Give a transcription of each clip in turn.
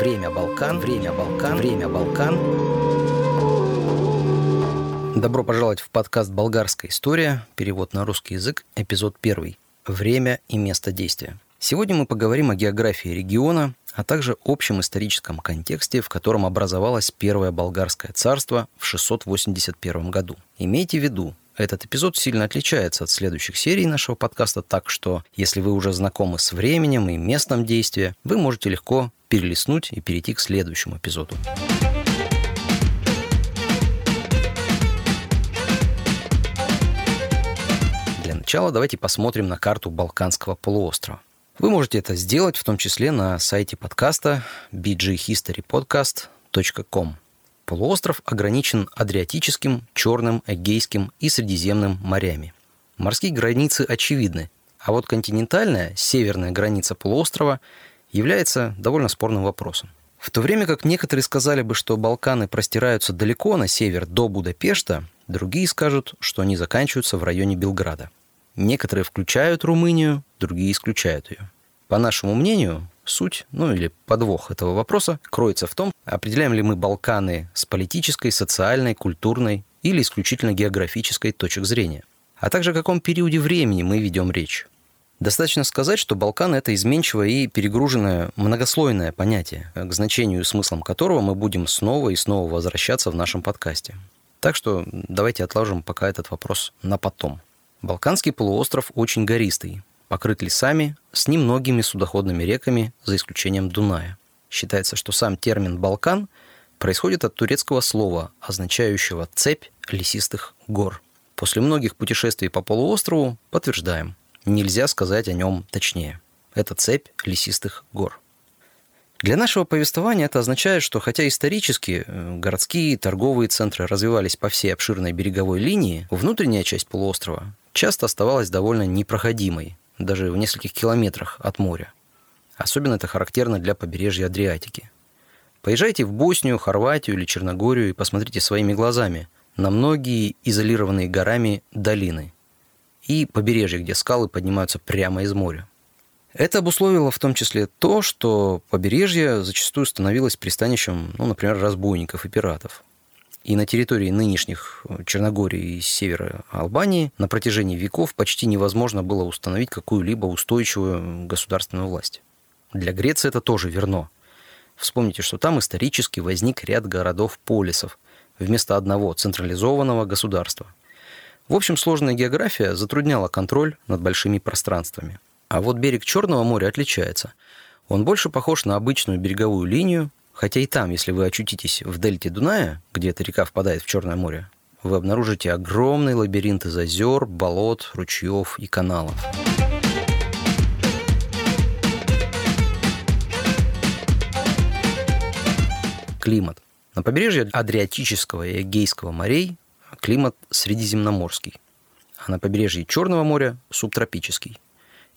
Время Балкан. Время Балкан. Время Балкан. Добро пожаловать в подкаст «Болгарская история». Перевод на русский язык. Эпизод первый. Время и место действия. Сегодня мы поговорим о географии региона, а также общем историческом контексте, в котором образовалось Первое Болгарское царство в 681 году. Имейте в виду, этот эпизод сильно отличается от следующих серий нашего подкаста, так что, если вы уже знакомы с временем и местом действия, вы можете легко перелистнуть и перейти к следующему эпизоду. Для начала давайте посмотрим на карту Балканского полуострова. Вы можете это сделать в том числе на сайте подкаста bghistorypodcast.com. Полуостров ограничен Адриатическим, Черным, Эгейским и Средиземным морями. Морские границы очевидны, а вот континентальная, северная граница полуострова является довольно спорным вопросом. В то время как некоторые сказали бы, что Балканы простираются далеко на север до Будапешта, другие скажут, что они заканчиваются в районе Белграда. Некоторые включают Румынию, другие исключают ее. По нашему мнению, суть, ну или подвох этого вопроса кроется в том, определяем ли мы Балканы с политической, социальной, культурной или исключительно географической точек зрения, а также о каком периоде времени мы ведем речь. Достаточно сказать, что Балканы – это изменчивое и перегруженное многослойное понятие, к значению и смыслам которого мы будем снова и снова возвращаться в нашем подкасте. Так что давайте отложим пока этот вопрос на потом. Балканский полуостров очень гористый, покрыт лесами с немногими судоходными реками, за исключением Дуная. Считается, что сам термин «Балкан» происходит от турецкого слова, означающего «цепь лесистых гор». После многих путешествий по полуострову подтверждаем, нельзя сказать о нем точнее. Это цепь лесистых гор. Для нашего повествования это означает, что хотя исторически э, городские торговые центры развивались по всей обширной береговой линии, внутренняя часть полуострова часто оставалась довольно непроходимой, даже в нескольких километрах от моря. Особенно это характерно для побережья Адриатики. Поезжайте в Боснию, Хорватию или Черногорию и посмотрите своими глазами на многие изолированные горами долины и побережья, где скалы поднимаются прямо из моря. Это обусловило в том числе то, что побережье зачастую становилось пристанищем, ну, например, разбойников и пиратов. И на территории нынешних э, Черногории и севера Албании на протяжении веков почти невозможно было установить какую-либо устойчивую государственную власть. Для Греции это тоже верно. Вспомните, что там исторически возник ряд городов-полисов вместо одного централизованного государства. В общем, сложная география затрудняла контроль над большими пространствами. А вот берег Черного моря отличается. Он больше похож на обычную береговую линию, Хотя и там, если вы очутитесь в дельте Дуная, где эта река впадает в Черное море, вы обнаружите огромный лабиринт из озер, болот, ручьев и каналов. Климат. На побережье Адриатического и Эгейского морей климат средиземноморский, а на побережье Черного моря субтропический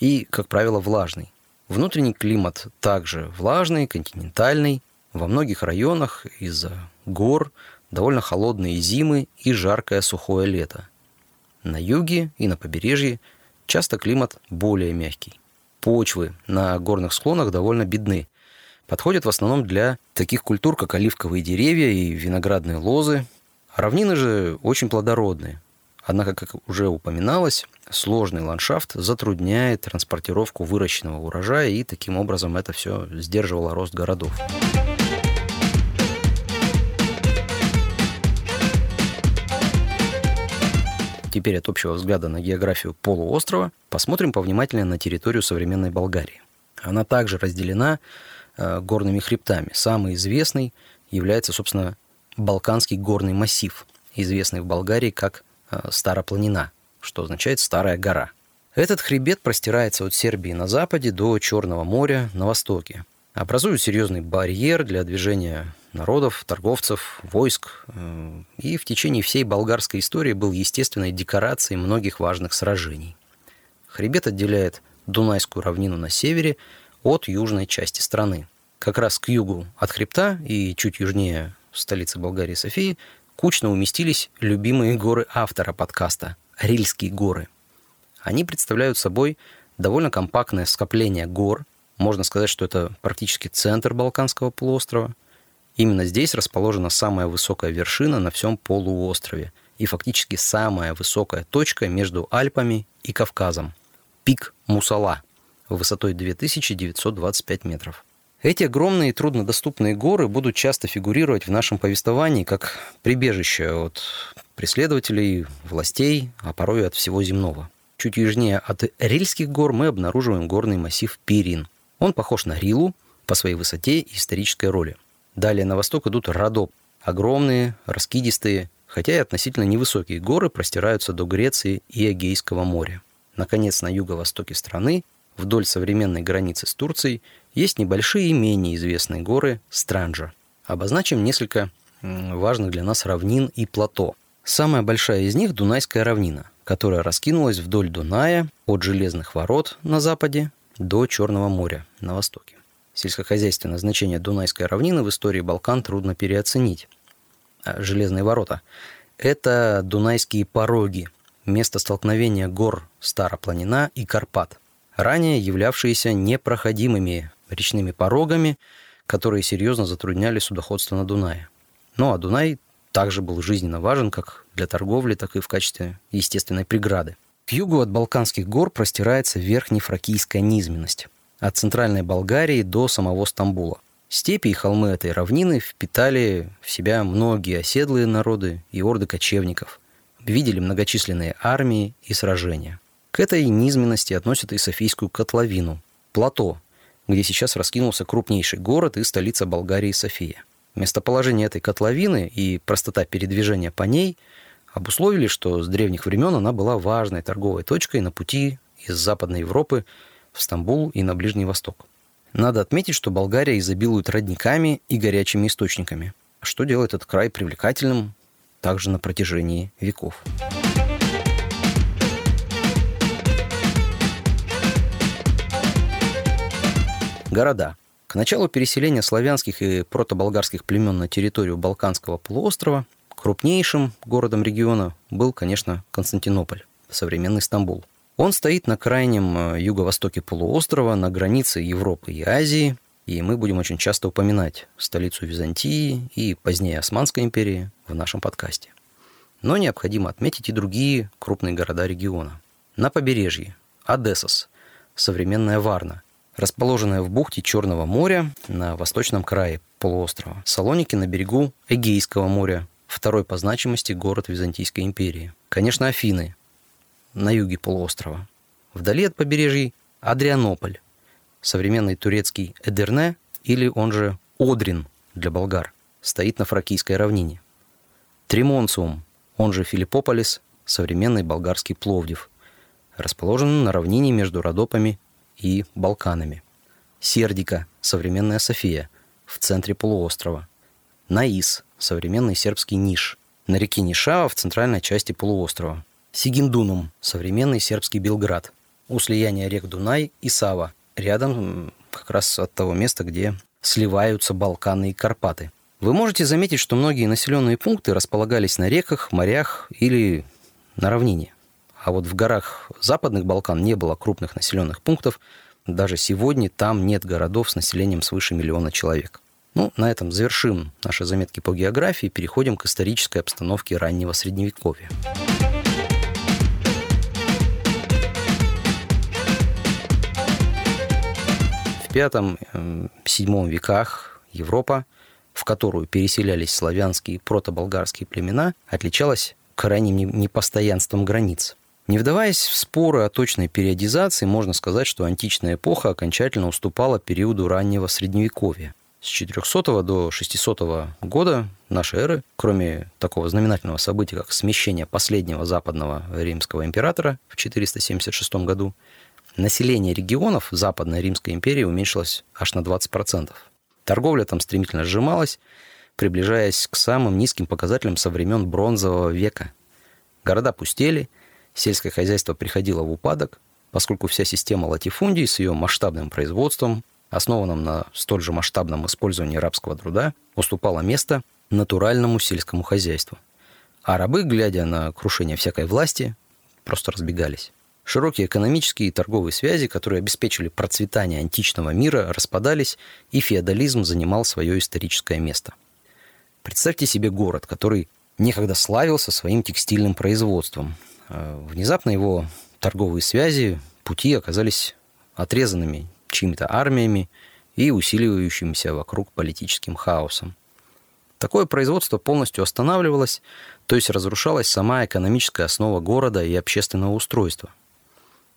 и, как правило, влажный. Внутренний климат также влажный, континентальный, во многих районах из-за гор довольно холодные зимы и жаркое сухое лето. На юге и на побережье часто климат более мягкий. Почвы на горных склонах довольно бедны. Подходят в основном для таких культур, как оливковые деревья и виноградные лозы. Равнины же очень плодородные. Однако, как уже упоминалось, сложный ландшафт затрудняет транспортировку выращенного урожая, и таким образом это все сдерживало рост городов. Теперь от общего взгляда на географию полуострова посмотрим повнимательнее на территорию современной Болгарии. Она также разделена э, горными хребтами. Самый известный является, собственно, Балканский горный массив, известный в Болгарии как э, Старопланина, что означает «старая гора». Этот хребет простирается от Сербии на западе до Черного моря на востоке, образуют серьезный барьер для движения народов, торговцев, войск. И в течение всей болгарской истории был естественной декорацией многих важных сражений. Хребет отделяет Дунайскую равнину на севере от южной части страны. Как раз к югу от хребта и чуть южнее столицы Болгарии Софии кучно уместились любимые горы автора подкаста – Рильские горы. Они представляют собой довольно компактное скопление гор, Можно сказать, что это практически центр Балканского полуострова. Именно здесь расположена самая высокая вершина на всем полуострове и фактически самая высокая точка между Альпами и Кавказом – пик Мусала высотой 2925 метров. Эти огромные и труднодоступные горы будут часто фигурировать в нашем повествовании как прибежище от преследователей, властей, а порой от всего земного. Чуть южнее от Рильских гор мы обнаруживаем горный массив Пирин. Он похож на Рилу по своей высоте и исторической роли. Далее на восток идут Родоп. Огромные, раскидистые, хотя и относительно невысокие горы простираются до Греции и Эгейского моря. Наконец, на юго-востоке страны, вдоль современной границы с Турцией, есть небольшие и менее известные горы Странджа. Обозначим несколько важных для нас равнин и плато. Самая большая из них – Дунайская равнина которая раскинулась вдоль Дуная от Железных ворот на западе до Черного моря на востоке. Сельскохозяйственное значение Дунайской равнины в истории Балкан трудно переоценить. А Железные ворота – это Дунайские пороги, место столкновения гор Старопланина и Карпат, ранее являвшиеся непроходимыми речными порогами, которые серьезно затрудняли судоходство на Дунае. Ну а Дунай также был жизненно важен как для торговли, так и в качестве естественной преграды. К югу от Балканских гор простирается верхнефракийская низменность, от центральной Болгарии до самого Стамбула. Степи и холмы этой равнины впитали в себя многие оседлые народы и орды кочевников, видели многочисленные армии и сражения. К этой низменности относят и Софийскую котловину, плато, где сейчас раскинулся крупнейший город и столица Болгарии София – Местоположение этой котловины и простота передвижения по ней обусловили, что с древних времен она была важной торговой точкой на пути из Западной Европы в Стамбул и на Ближний Восток. Надо отметить, что Болгария изобилует родниками и горячими источниками, что делает этот край привлекательным также на протяжении веков. Города – к началу переселения славянских и протоболгарских племен на территорию Балканского полуострова крупнейшим городом региона был, конечно, Константинополь, современный Стамбул. Он стоит на крайнем э, юго-востоке полуострова, на границе Европы и Азии, и мы будем очень часто упоминать столицу Византии и позднее Османской империи в нашем подкасте. Но необходимо отметить и другие крупные города региона. На побережье – Одессос, современная Варна – расположенная в бухте Черного моря на восточном крае полуострова. Салоники на берегу Эгейского моря, второй по значимости город Византийской империи. Конечно, Афины на юге полуострова. Вдали от побережья Адрианополь, современный турецкий Эдерне или он же Одрин для болгар, стоит на Фракийской равнине. Тримонциум, он же Филиппополис, современный болгарский Пловдив, расположен на равнине между Родопами и Балканами. Сердика, современная София, в центре полуострова. Наис, современный сербский Ниш, на реке Нишава в центральной части полуострова. Сигиндунум, современный сербский Белград, у слияния рек Дунай и Сава, рядом как раз от того места, где сливаются Балканы и Карпаты. Вы можете заметить, что многие населенные пункты располагались на реках, морях или на равнине. А вот в горах Западных Балкан не было крупных населенных пунктов. Даже сегодня там нет городов с населением свыше миллиона человек. Ну, на этом завершим наши заметки по географии переходим к исторической обстановке раннего Средневековья. V-VII веках Европа, в которую переселялись славянские и протоболгарские племена, отличалась крайним непостоянством границ. Не вдаваясь в споры о точной периодизации, можно сказать, что античная эпоха окончательно уступала периоду раннего Средневековья. С 400 до 600 года нашей эры, кроме такого знаменательного события, как смещение последнего западного римского императора в 476 году, население регионов Западной Римской империи уменьшилось аж на 20%. Торговля там стремительно сжималась, приближаясь к самым низким показателям со времен Бронзового века. Города пустели – Сельское хозяйство приходило в упадок, поскольку вся система латифундий с ее масштабным производством, основанным на столь же масштабном использовании рабского труда, уступала место натуральному сельскому хозяйству. А рабы, глядя на крушение всякой власти, просто разбегались. Широкие экономические и торговые связи, которые обеспечивали процветание античного мира, распадались, и феодализм занимал свое историческое место. Представьте себе город, который некогда славился своим текстильным производством. А внезапно его торговые связи, пути оказались отрезанными чьими-то армиями и усиливающимся вокруг политическим хаосом. Такое производство полностью останавливалось, то есть разрушалась сама экономическая основа города и общественного устройства.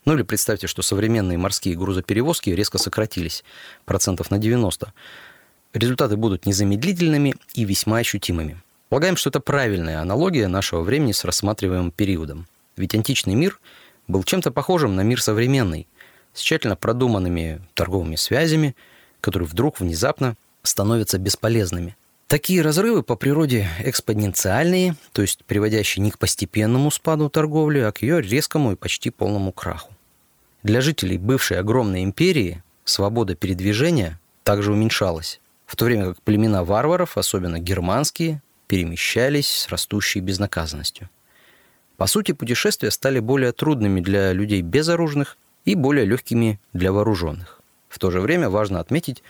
Ну или представьте, что современные морские грузоперевозки резко сократились процентов на 90. Результаты будут незамедлительными и весьма ощутимыми. Полагаем, что это правильная аналогия нашего времени с рассматриваемым периодом. Ведь античный мир был чем-то похожим на мир современный, с тщательно продуманными торговыми связями, которые вдруг внезапно становятся бесполезными – Такие разрывы по природе экспоненциальные, то есть приводящие не к постепенному спаду торговли, а к ее резкому и почти полному краху. Для жителей бывшей огромной империи свобода передвижения также уменьшалась, в то время как племена варваров, особенно германские, перемещались с растущей безнаказанностью. По сути, путешествия стали более трудными для людей безоружных и более легкими для вооруженных. В то же время важно отметить,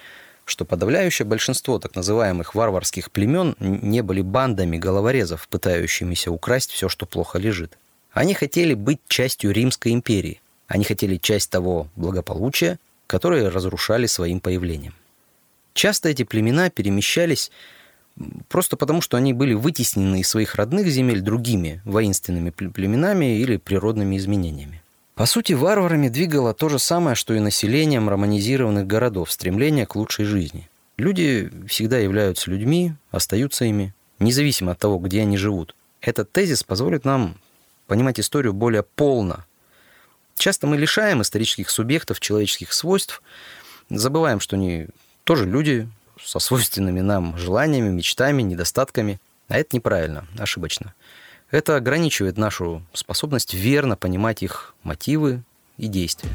что подавляющее большинство так называемых варварских племен не были бандами головорезов, пытающимися украсть все, что плохо лежит. Они хотели быть частью Римской империи. Они хотели часть того благополучия, которое разрушали своим появлением. Часто эти племена перемещались просто потому, что они были вытеснены из своих родных земель другими воинственными племенами или природными изменениями. По сути, варварами двигало то же самое, что и населением романизированных городов, стремление к лучшей жизни. Люди всегда являются людьми, остаются ими, независимо от того, где они живут. Этот тезис позволит нам понимать историю более полно. Часто мы лишаем исторических субъектов человеческих свойств, забываем, что они тоже люди со свойственными нам желаниями, мечтами, недостатками. А это неправильно, ошибочно. Это ограничивает нашу способность верно понимать их мотивы и действия.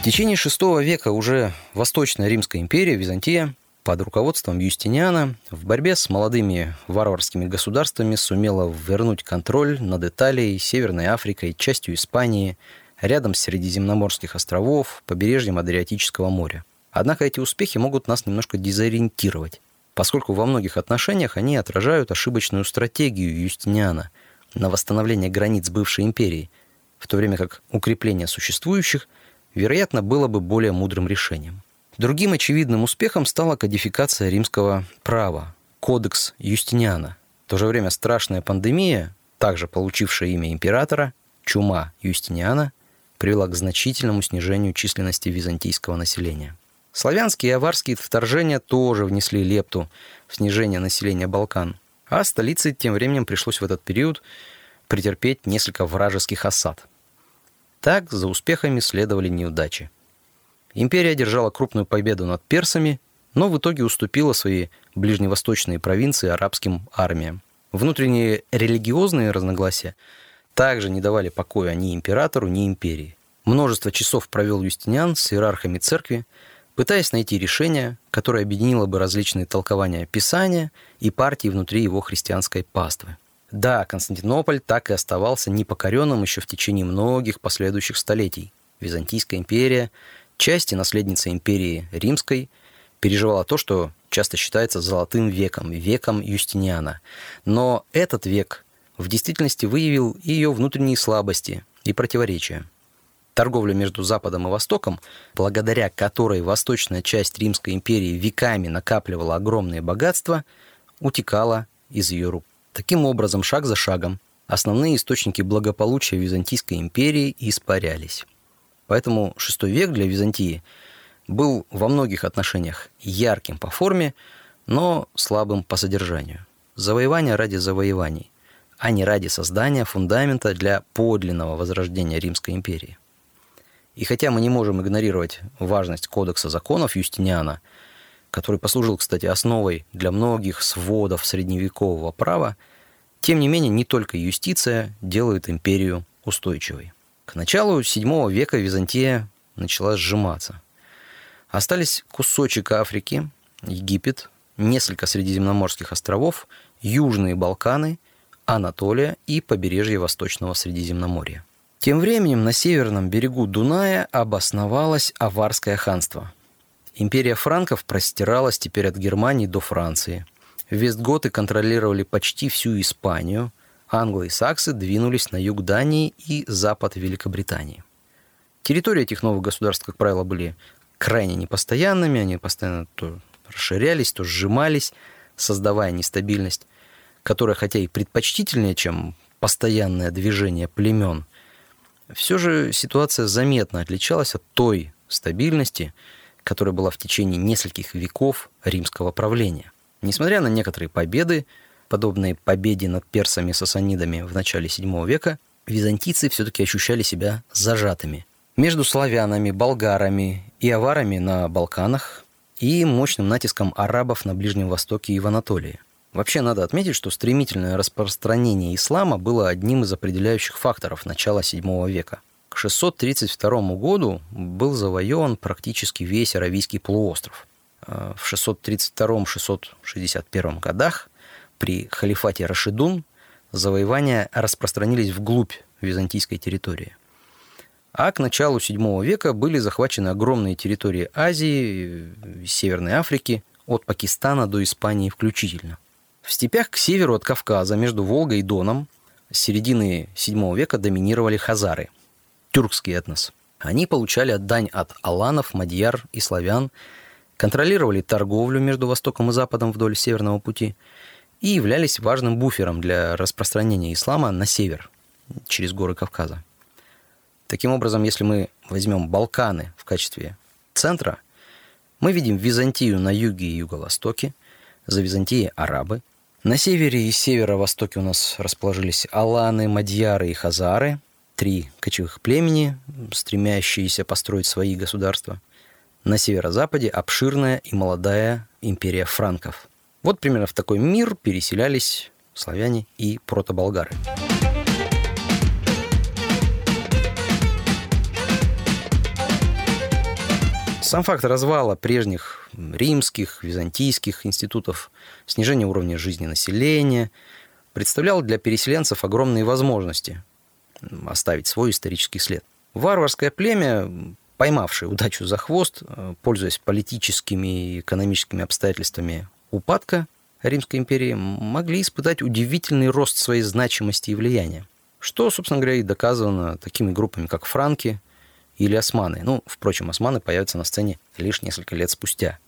В течение VI века уже Восточная Римская империя, Византия, под руководством Юстиниана в борьбе с молодыми варварскими государствами сумела вернуть контроль над Италией, Северной Африкой, частью Испании, рядом с Средиземноморских островов, побережьем Адриатического моря – Однако эти успехи могут нас немножко дезориентировать, поскольку во многих отношениях они отражают ошибочную стратегию Юстиниана на восстановление границ бывшей империи, в то время как укрепление существующих, вероятно, было бы более мудрым решением. Другим очевидным успехом стала кодификация римского права, кодекс Юстиниана. В то же время страшная пандемия, также получившая имя императора, чума Юстиниана, привела к значительному снижению численности византийского населения. Славянские и аварские вторжения тоже внесли лепту в снижение населения Балкан. А столице тем временем пришлось в этот период претерпеть несколько вражеских осад. Так за успехами следовали неудачи. Империя одержала крупную победу над персами, но в итоге уступила свои ближневосточные провинции арабским армиям. Внутренние религиозные разногласия также не давали покоя ни императору, ни империи. Множество часов провел Юстиниан с иерархами церкви, пытаясь найти решение, которое объединило бы различные толкования Писания и партии внутри его христианской паствы. Да, Константинополь так и оставался непокоренным еще в течение многих последующих столетий. Византийская империя, часть и наследница империи Римской, переживала то, что часто считается золотым веком, веком Юстиниана. Но этот век в действительности выявил ее внутренние слабости и противоречия – торговля между Западом и Востоком, благодаря которой восточная часть Римской империи веками накапливала огромные богатства, утекала из ее рук. Таким образом, шаг за шагом, основные источники благополучия Византийской империи испарялись. Поэтому VI век для Византии был во многих отношениях ярким по форме, но слабым по содержанию. Завоевание ради завоеваний, а не ради создания фундамента для подлинного возрождения Римской империи. И хотя мы не можем игнорировать важность кодекса законов Юстиниана, который послужил, кстати, основой для многих сводов средневекового права, тем не менее не только юстиция делает империю устойчивой. К началу VII века Византия начала сжиматься. Остались кусочек Африки, Египет, несколько средиземноморских островов Южные Балканы, Анатолия и побережье Восточного Средиземноморья. Тем временем на северном берегу Дуная обосновалось Аварское ханство. Империя франков простиралась теперь от Германии до Франции. Вестготы контролировали почти всю Испанию, англы и саксы двинулись на юг Дании и запад Великобритании. Территории этих новых государств, как правило, были крайне непостоянными, они постоянно то расширялись, то сжимались, создавая нестабильность, которая, хотя и предпочтительнее, чем постоянное движение племен, все же ситуация заметно отличалась от той стабильности, которая была в течение нескольких веков римского правления. Несмотря на некоторые победы, подобные победе над персами-сасанидами в начале VII века, византийцы все-таки ощущали себя зажатыми между славянами, болгарами и аварами на Балканах и мощным натиском арабов на Ближнем Востоке и в Анатолии. Вообще надо отметить, что стремительное распространение ислама было одним из определяющих факторов начала VII века. К 632 году был завоеван практически весь Аравийский полуостров. А в 632-661 годах при халифате Рашидун завоевания распространились вглубь византийской территории. А к началу VII века были захвачены огромные территории Азии, Северной Африки, от Пакистана до Испании включительно. В степях к северу от Кавказа, между Волгой и Доном, с середины VII века доминировали хазары, тюркский этнос. Они получали дань от аланов, мадьяр и славян, контролировали торговлю между Востоком и Западом вдоль Северного пути и являлись важным буфером для распространения ислама на север, через горы Кавказа. Таким образом, если мы возьмем Балканы в качестве центра, мы видим Византию на юге и юго-востоке, за Византией арабы. На севере и северо-востоке у нас расположились аланы, мадьяры и хазары, три кочевых племени, стремящиеся построить свои государства. На северо-западе обширная и молодая империя франков. Вот примерно в такой мир переселялись славяне и протоболгары. Сам факт развала прежних римских, византийских институтов, снижения уровня жизни населения представлял для переселенцев огромные возможности оставить свой исторический след. Варварское племя, поймавшее удачу за хвост, пользуясь политическими и экономическими обстоятельствами упадка Римской империи, могли испытать удивительный рост своей значимости и влияния. Что, собственно говоря, и доказано такими группами, как франки, или османы. Ну, впрочем, османы появятся на сцене лишь несколько лет спустя,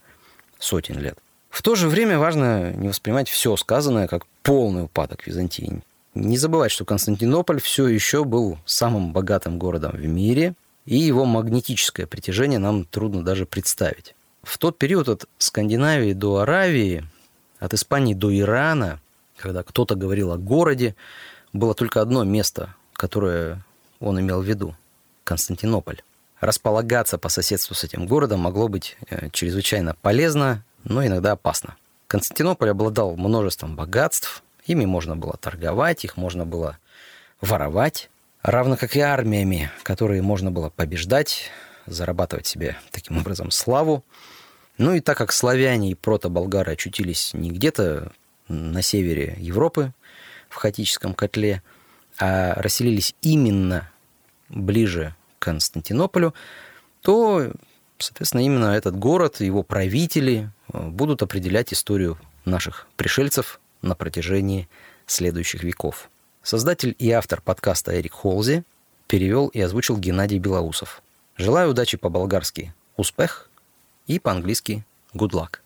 сотен лет. В то же время важно не воспринимать все сказанное как полный упадок Византии. Не забывать, что Константинополь все еще был самым богатым городом в мире, и его магнетическое притяжение нам трудно даже представить. В тот период от Скандинавии до Аравии, от Испании до Ирана, когда кто-то говорил о городе, было только одно место, которое он имел в виду Константинополь. Располагаться по соседству с этим городом могло быть э, чрезвычайно полезно, но иногда опасно. Константинополь обладал множеством богатств, ими можно было торговать, их можно было воровать, равно как и армиями, которые можно было побеждать, зарабатывать себе таким образом славу. Ну и так как славяне и протоболгары очутились не где-то на севере Европы, в хаотическом котле, а расселились именно ближе Константинополю, то, соответственно, именно этот город, его правители э, будут определять историю наших пришельцев на протяжении следующих веков. Создатель и автор подкаста Эрик Холзи перевел и озвучил Геннадий Белоусов. Желаю удачи по-болгарски «Успех» и по-английски «Good luck».